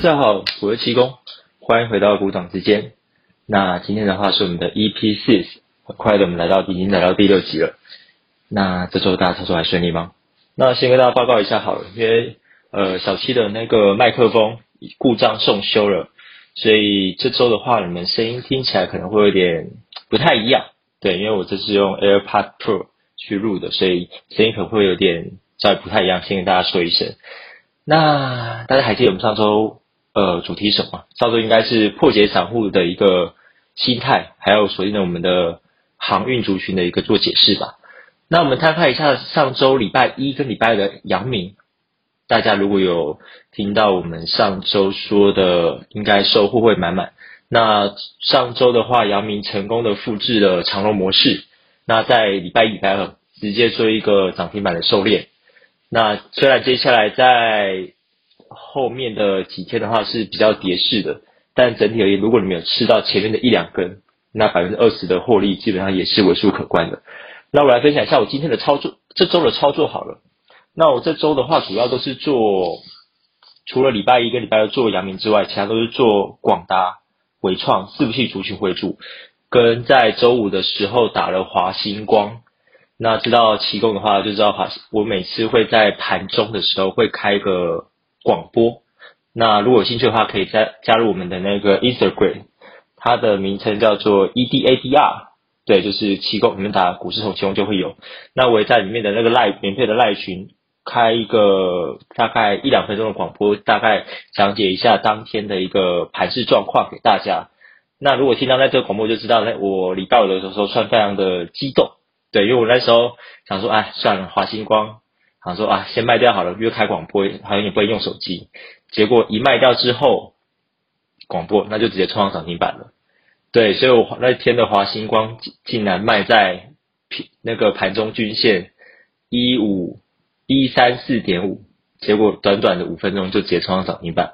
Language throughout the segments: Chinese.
大家好，我是七公，欢迎回到股掌之间。那今天的话是我们的 EP Six，很快的我们来到已经来到第六集了。那这周大家操作还顺利吗？那先跟大家报告一下好了，因为呃小七的那个麦克风故障送修了，所以这周的话你们声音听起来可能会有点不太一样。对，因为我这是用 AirPod Pro 去录的，所以声音可能会有点稍微不太一样，先跟大家说一声。那大家还记得我们上周呃主题什么？上周应该是破解散户的一个心态，还有锁定了我们的航运族群的一个做解释吧。那我们摊开一下上周礼拜一跟礼拜二的阳明，大家如果有听到我们上周说的，应该收获会满满。那上周的话，阳明成功的复制了长龙模式，那在礼拜一、礼拜二直接做一个涨停板的狩猎。那虽然接下来在后面的几天的话是比较跌势的，但整体而言，如果你没有吃到前面的一两根，那百分之二十的获利基本上也是为数可观的。那我来分享一下我今天的操作，这周的操作好了。那我这周的话，主要都是做，除了礼拜一跟礼拜二做阳明之外，其他都是做广达、伟创、四不系族群为主，跟在周五的时候打了华星光。那知道奇供的话，就知道华，我每次会在盘中的时候会开个广播。那如果有兴趣的话，可以加加入我们的那个 Instagram，它的名称叫做 EDADR，对，就是奇供，你们打股市从奇供就会有。那我也在里面的那个赖免费的赖群开一个大概一两分钟的广播，大概讲解一下当天的一个盘市状况给大家。那如果听到那这个广播，就知道那我礼拜五的时候算非常的激动。对，因为我那时候想说，哎，算了，华星光，想说啊，先卖掉好了，因为开广播好像也不会用手机。结果一卖掉之后，广播那就直接冲上涨停板了。对，所以我那天的华星光竟然卖在那个盘中均线一五一三四点五，结果短短的五分钟就直接冲上涨停板。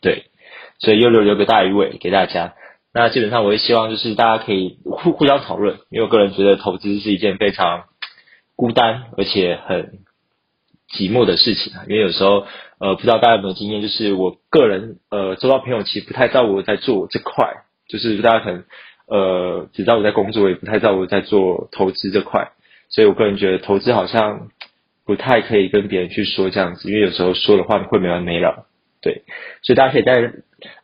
对，所以又留留个大鱼尾给大家。那基本上，我也希望就是大家可以互互相讨论，因为我个人觉得投资是一件非常孤单而且很寂寞的事情啊。因为有时候，呃，不知道大家有没有经验，就是我个人呃，周遭朋友其实不太知道我在做这块，就是大家可能呃只知道我在工作，也不太知道我在做投资这块。所以我个人觉得投资好像不太可以跟别人去说这样子，因为有时候说的话会没完没了。对，所以大家可以在。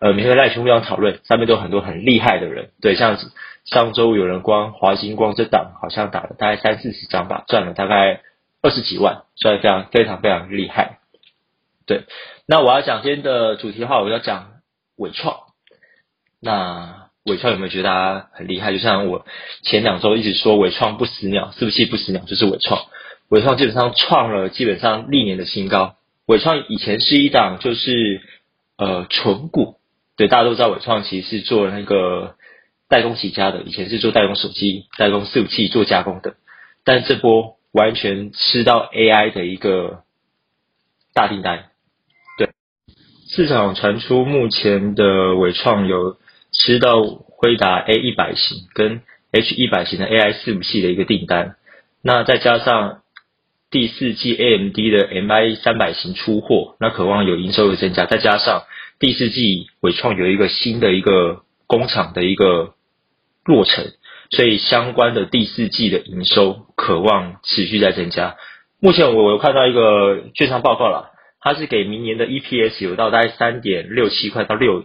呃，每天赖群互相讨论，上面都有很多很厉害的人。对，像上周有人光华星光这档好像打了大概三四十张吧，赚了大概二十几万，所以非常非常非常厉害。对，那我要讲今天的主题的话，我要讲伟创。那伟创有没有觉得大家很厉害？就像我前两周一直说伟创不死鸟，是不是不死鸟就是伟创？伟创基本上创了基本上历年的新高。伟创以前是一档就是呃纯股。对，大家都知道伟创其实是做那个代工起家的，以前是做代工手机、代工服器、做加工的，但这波完全吃到 AI 的一个大订单。对，市场传出目前的伟创有吃到辉达 A 一百型跟 H 一百型的 AI 服器的一个订单，那再加上第四季 AMD 的 MI 三百型出货，那渴望有营收的增加，再加上。第四季伟创有一个新的一个工厂的一个落成，所以相关的第四季的营收渴望持续在增加。目前我有看到一个券商报告了，它是给明年的 EPS 有到大概三点六七块到六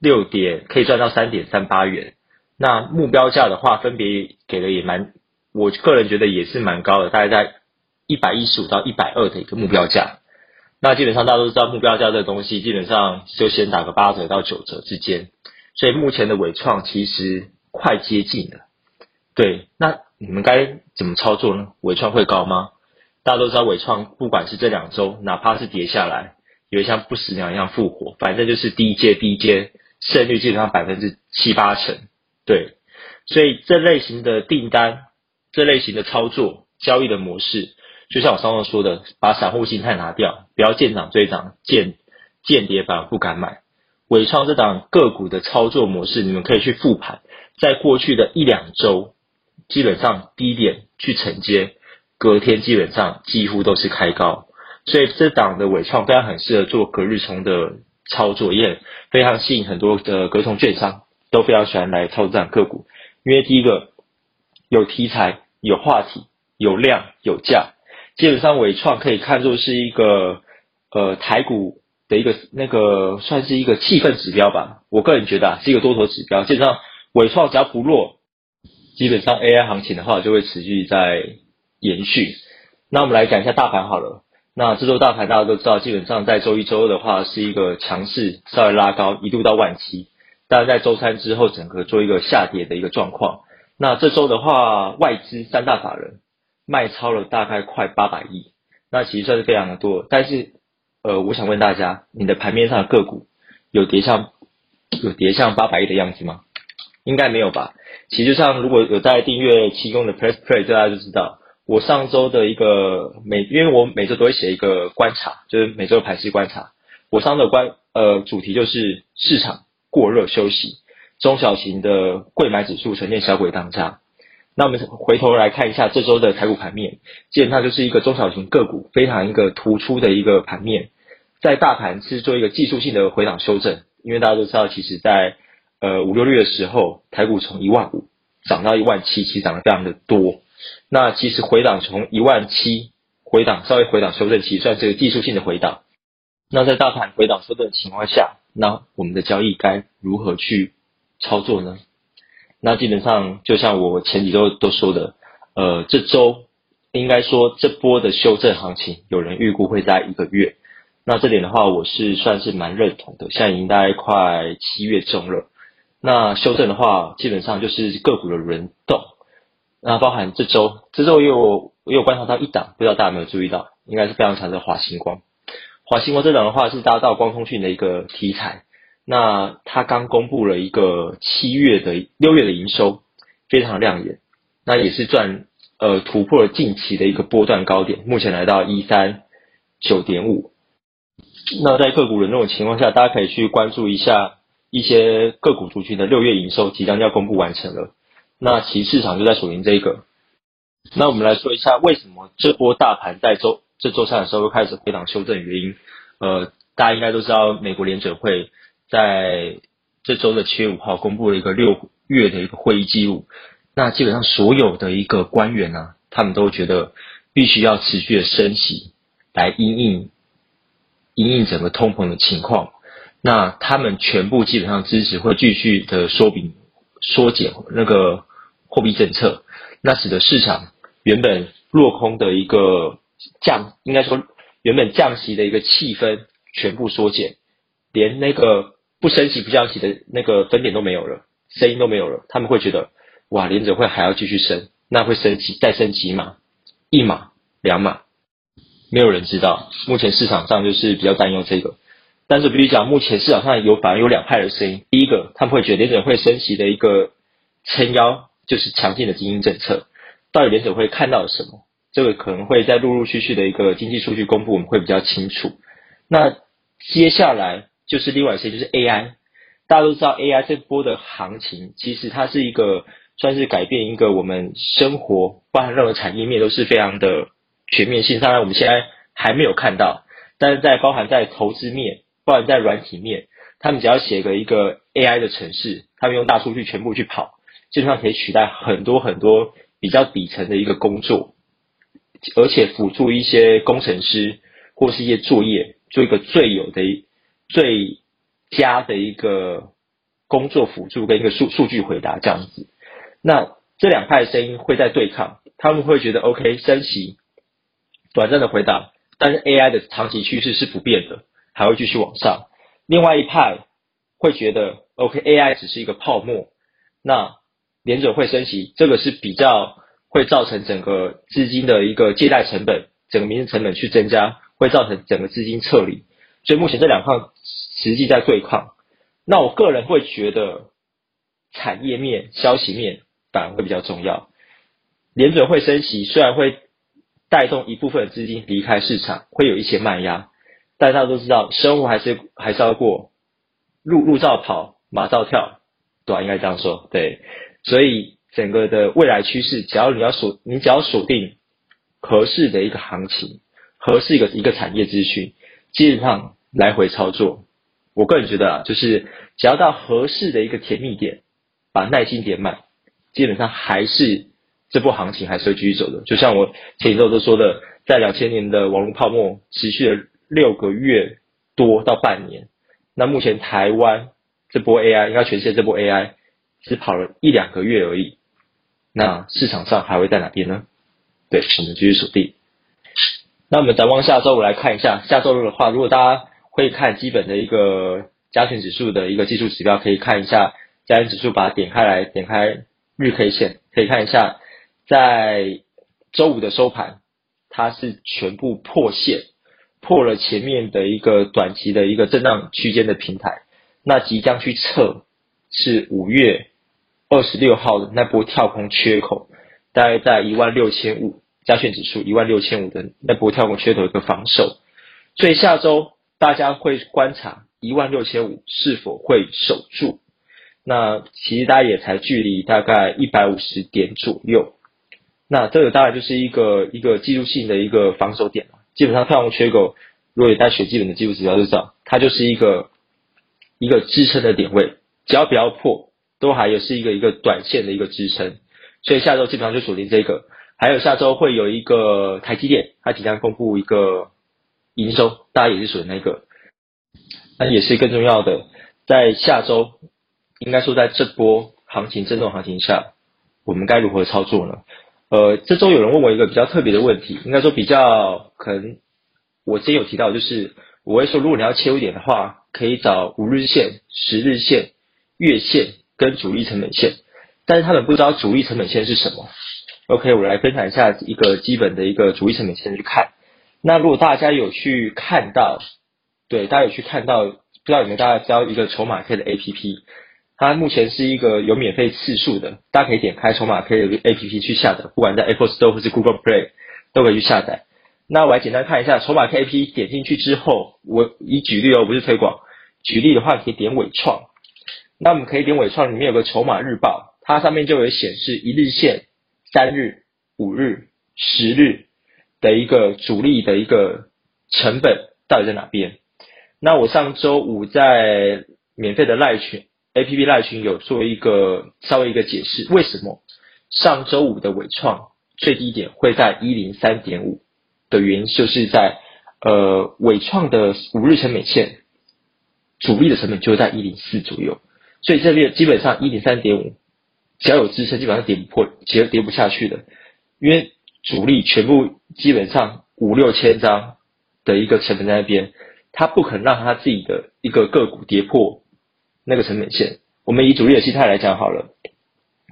六点，可以赚到三点三八元。那目标价的话，分别给的也蛮，我个人觉得也是蛮高的，大概在一百一十五到一百二的一个目标价。那基本上大家都知道目标价这个东西，基本上就先打个八折到九折之间，所以目前的伟创其实快接近了。对，那你们该怎么操作呢？伟创会高吗？大家都知道伟创不管是这两周，哪怕是跌下来，也会像不死鸟一样复活，反正就是低阶低阶，胜率基本上百分之七八成。对，所以这类型的订单，这类型的操作交易的模式。就像我上次说的，把散户心态拿掉，不要见涨追涨，见见跌反而不敢买。伟创这档个股的操作模式，你们可以去复盘，在过去的一两周，基本上低点去承接，隔天基本上几乎都是开高，所以这档的伟创非常很适合做隔日冲的操作，也非常吸引很多的隔同券商都非常喜欢来操作这样个股，因为第一个有题材、有话题、有量、有价，基本上伟创可以看作是一个呃台股的一个那个算是一个气氛指标吧，我个人觉得啊是一个多头指标，基本上伟创只要不弱，基本上 AI 行情的话就会持续在延续。那我们来讲一下大盘好了。那这周大盘大家都知道，基本上在周一、周二的话是一个强势，稍微拉高，一度到万七。但是在周三之后，整个做一个下跌的一个状况。那这周的话，外资三大法人卖超了大概快八百亿，那其实算是非常的多。但是，呃，我想问大家，你的盘面上的个股有跌像有跌像八百亿的样子吗？应该没有吧。其实上，如果有在订阅其中的 Press Play，大家就知道。我上周的一个每，因为我每周都会写一个观察，就是每周的盘势观察。我上的观呃主题就是市场过热休息，中小型的贵买指数呈现小鬼当家。那我们回头来看一下这周的台股盘面，基本上就是一个中小型个股非常一个突出的一个盘面，在大盘是做一个技术性的回档修正，因为大家都知道，其实在呃五六月的时候，台股从一万五涨到一万七，其实涨得非常的多。那其实回档从一万七回档稍微回档修正，其实算是个技术性的回档。那在大盘回档修正的情况下，那我们的交易该如何去操作呢？那基本上就像我前几周都说的，呃，这周应该说这波的修正行情，有人预估会在一个月。那这点的话，我是算是蛮认同的。现在已经大概快七月中了，那修正的话，基本上就是个股的轮动。那包含这周，这周也有有观察到一档，不知道大家有没有注意到，应该是非常强的华星光。华星光这档的话是搭到光通讯的一个题材，那它刚公布了一个七月的六月的营收，非常亮眼，那也是赚呃突破了近期的一个波段高点，目前来到一三九点五。那在个股轮动的情况下，大家可以去关注一下一些个股族群的六月营收即将要公布完成了。那其市场就在锁定这个。那我们来说一下，为什么这波大盘在周这周三的时候又开始回档修正原因？呃，大家应该都知道，美国联准会在这周的七月五号公布了一个六月的一个会议记录。那基本上所有的一个官员呢，他们都觉得必须要持续的升息来因应因应整个通膨的情况。那他们全部基本上支持会继续的说明缩减那个。货币政策，那使得市场原本落空的一个降，应该说原本降息的一个气氛全部缩减，连那个不升息不降息的那个分点都没有了，声音都没有了。他们会觉得，哇，联准会还要继续升，那会升级再升几码，一码两码，没有人知道。目前市场上就是比较担忧这个，但是比如讲，目前市场上有反而有两派的声音，第一个他们会觉得联准会升息的一个撑腰。就是强劲的经营政策，到底联准会看到了什么？这个可能会在陆陆续续的一个经济数据公布，我们会比较清楚。那接下来就是另外一些，就是 AI。大家都知道 AI 这波的行情，其实它是一个算是改变一个我们生活，包含任何产业面都是非常的全面性。当然我们现在还没有看到，但是在包含在投资面，不然在软体面，他们只要写个一个 AI 的城市，他们用大数据全部去跑。基本上可以取代很多很多比较底层的一个工作，而且辅助一些工程师或是一些作业，做一个最有的、最佳的一个工作辅助跟一个数数据回答这样子。那这两派的声音会在对抗，他们会觉得 OK 升息，短暂的回答，但是 AI 的长期趋势是不变的，还会继续往上。另外一派会觉得 OK AI 只是一个泡沫，那。联准会升息，这个是比较会造成整个资金的一个借贷成本、整个民生成本去增加，会造成整个资金撤离。所以目前这两块实际在对抗。那我个人会觉得，产业面、消息面反而会比较重要。联准会升息，虽然会带动一部分资金离开市场，会有一些卖压，但大家都知道，生活还是还是要过，路路照跑，马照跳，对吧？应该这样说，对。所以整个的未来趋势，只要你要锁，你只要锁定合适的一个行情，合适一个一个产业资讯，基本上来回操作，我个人觉得啊，就是只要到合适的一个甜蜜点，把耐心点满，基本上还是这波行情还是会继续走的。就像我前一周都说的，在两千年的网络泡沫持续的六个月多到半年，那目前台湾这波 AI，应该全世界这波 AI 只跑了一两个月而已，那市场上还会在哪边呢？对，我们继续锁定。那我们展望下周，我来看一下下周的话，如果大家会看基本的一个加权指数的一个技术指标，可以看一下加权指数，把它点开来，点开日 K 线，可以看一下在周五的收盘，它是全部破线，破了前面的一个短期的一个震荡区间的平台，那即将去测是五月二十六号的那波跳空缺口，大概在一万六千五。加权指数一万六千五的那波跳空缺口一个防守，所以下周大家会观察一万六千五是否会守住。那其实大家也才距离大概一百五十点左右，那这个当然就是一个一个技术性的一个防守点了。基本上跳空缺口，如果大家学基本的技术指标就知道，它就是一个一个支撑的点位，只要不要破，都还有是一个一个短线的一个支撑。所以下周基本上就锁定这个。还有下周会有一个台积电，它即将公布一个营收，大家也是属于那个。那也是更重要的，在下周，应该说在这波行情震动行情下，我们该如何操作呢？呃，这周有人问我一个比较特别的问题，应该说比较可能，我之前有提到，就是我会说，如果你要切入点的话，可以找五日线、十日线、月线跟主力成本线，但是他们不知道主力成本线是什么。OK，我来分享一下一个基本的一个主力成本线去看。那如果大家有去看到，对，大家有去看到，不知道有没有大家知道一个筹码 K 的 APP？它目前是一个有免费次数的，大家可以点开筹码 K 的 APP 去下载，不管在 Apple Store 或是 Google Play 都可以去下载。那我来简单看一下筹码 K APP，点进去之后，我以举例哦，不是推广。举例的话，可以点伟创。那我们可以点伟创，里面有个筹码日报，它上面就有显示一日线。三日、五日、十日的一个主力的一个成本到底在哪边？那我上周五在免费的赖群 A P P 赖群有做一个稍微一个解释，为什么上周五的伟创最低点会在一零三点五的原因，就是在呃伟创的五日成本线主力的成本就在一零四左右，所以这里基本上一零三点五。只要有支撑，基本上跌不破，其实跌不下去的，因为主力全部基本上五六千张的一个成本在那边，他不可能让他自己的一个个股跌破那个成本线。我们以主力的心态来讲好了，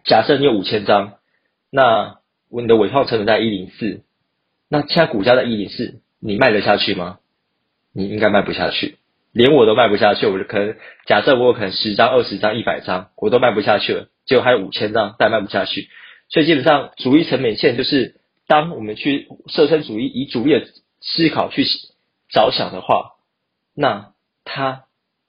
假设你有五千张，那你的尾创成本在一零四，那现在股价在一零四，你卖得下去吗？你应该卖不下去。连我都卖不下去，我就可能假设我可能十张、二十张、一百张，我都卖不下去了，结果还有五千张但卖不下去，所以基本上主力成本线就是当我们去设身处地以主力的思考去着想的话，那它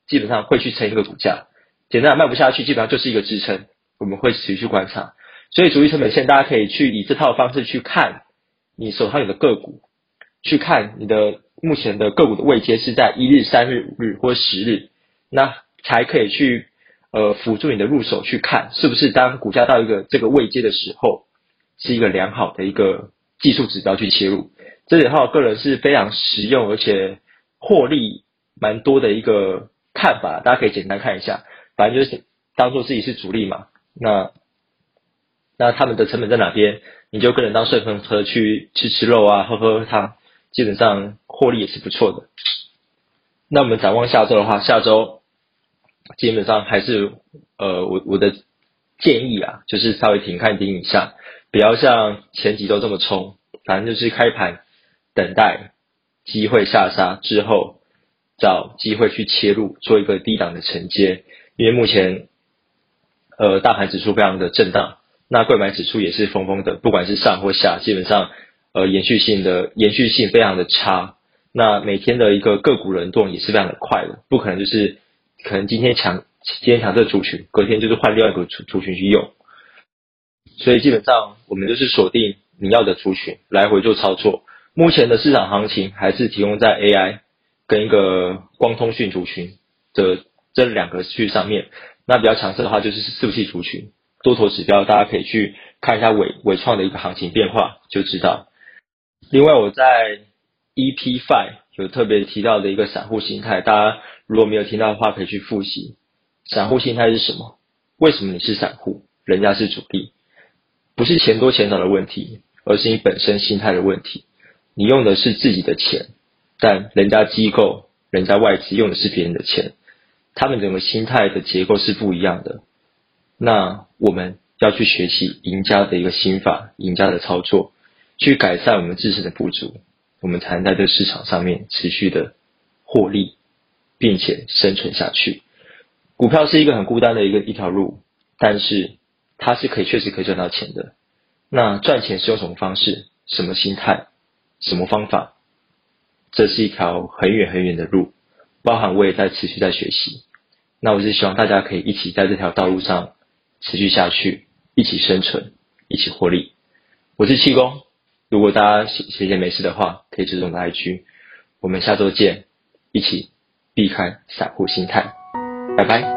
基本上会去撑一个股价。简单卖不下去，基本上就是一个支撑，我们会持续观察。所以主力成本线大家可以去以这套方式去看你手上有的个股，去看你的。目前的个股的位阶是在一日、三日、五日或十日，那才可以去呃辅助你的入手去看是不是当股价到一个这个位阶的时候，是一个良好的一个技术指标去切入。这里的话，个人是非常实用而且获利蛮多的一个看法，大家可以简单看一下。反正就是当做自己是主力嘛，那那他们的成本在哪边，你就跟人当顺风车去吃吃肉啊，喝喝汤。基本上获利也是不错的。那我们展望下周的话，下周基本上还是呃，我我的建议啊，就是稍微停看停一下，不要像前几周这么冲，反正就是开盘等待机会下杀之后，找机会去切入做一个低档的承接。因为目前呃大盘指数非常的震荡，那贵买指数也是疯疯的，不管是上或下，基本上。呃，延续性的延续性非常的差，那每天的一个个股轮动也是非常的快的，不可能就是可能今天强今天强这个族群，隔天就是换另外一个族族群去用，所以基本上我们就是锁定你要的族群来回做操作。目前的市场行情还是提供在 AI 跟一个光通讯族群的这两个区上面。那比较强势的话就是伺服器族群，多头指标大家可以去看一下伟伟创的一个行情变化就知道。另外我在 EP Five 有特别提到的一个散户心态，大家如果没有听到的话可以去复习。散户心态是什么？为什么你是散户，人家是主力？不是钱多钱少的问题，而是你本身心态的问题。你用的是自己的钱，但人家机构、人家外资用的是别人的钱。他们整个心态的结构是不一样的，那我们要去学习赢家的一个心法，赢家的操作，去改善我们自身的不足，我们才能在这市场上面持续的获利，并且生存下去。股票是一个很孤单的一个一条路，但是它是可以确实可以赚到钱的。那赚钱是用什么方式？什么心态？什么方法？这是一条很远很远的路，包含我也在持续在学习。那我是希望大家可以一起在这条道路上持续下去，一起生存，一起获利。我是气功，如果大家闲闲闲没事的话，可以追踪的 IG。我们下周见，一起避开散户心态，拜拜。